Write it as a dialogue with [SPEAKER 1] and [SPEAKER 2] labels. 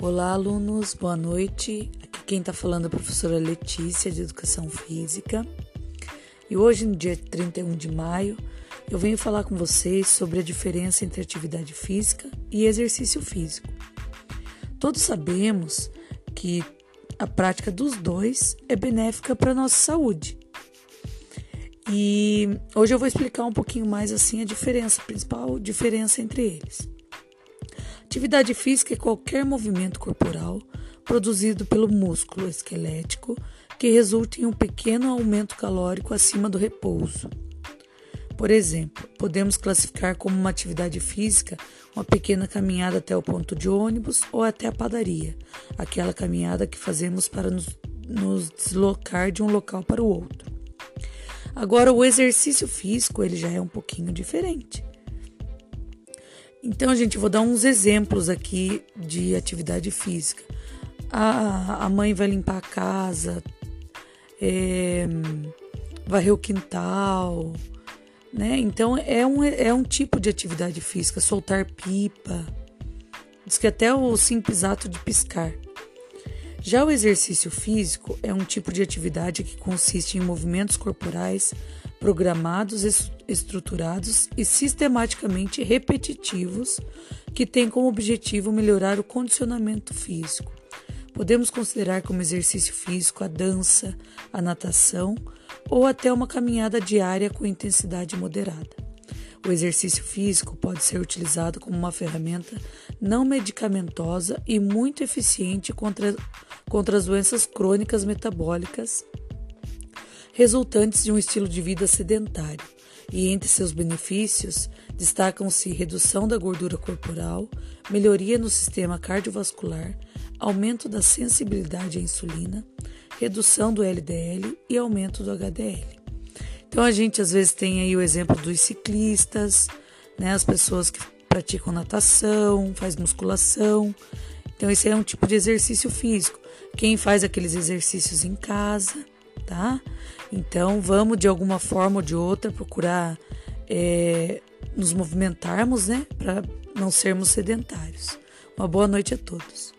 [SPEAKER 1] Olá, alunos, boa noite. Aqui quem está falando é a professora Letícia, de Educação Física. E hoje, no dia 31 de maio, eu venho falar com vocês sobre a diferença entre atividade física e exercício físico. Todos sabemos que a prática dos dois é benéfica para a nossa saúde. E hoje eu vou explicar um pouquinho mais assim a diferença, a principal diferença entre eles. Atividade física é qualquer movimento corporal produzido pelo músculo esquelético que resulta em um pequeno aumento calórico acima do repouso. Por exemplo, podemos classificar como uma atividade física uma pequena caminhada até o ponto de ônibus ou até a padaria, aquela caminhada que fazemos para nos, nos deslocar de um local para o outro. Agora, o exercício físico ele já é um pouquinho diferente. Então, gente, vou dar uns exemplos aqui de atividade física. A, a mãe vai limpar a casa, é, varrer o quintal, né? Então, é um, é um tipo de atividade física, soltar pipa. Diz que até o simples ato de piscar. Já o exercício físico é um tipo de atividade que consiste em movimentos corporais programados, estruturados e sistematicamente repetitivos que têm como objetivo melhorar o condicionamento físico. Podemos considerar como exercício físico a dança, a natação ou até uma caminhada diária com intensidade moderada. O exercício físico pode ser utilizado como uma ferramenta não medicamentosa e muito eficiente contra, contra as doenças crônicas metabólicas resultantes de um estilo de vida sedentário, e entre seus benefícios destacam-se redução da gordura corporal, melhoria no sistema cardiovascular, aumento da sensibilidade à insulina, redução do LDL e aumento do HDL. Então a gente às vezes tem aí o exemplo dos ciclistas, né, as pessoas que praticam natação, faz musculação. Então esse é um tipo de exercício físico. Quem faz aqueles exercícios em casa, tá? Então vamos de alguma forma ou de outra procurar é, nos movimentarmos, né, para não sermos sedentários. Uma boa noite a todos.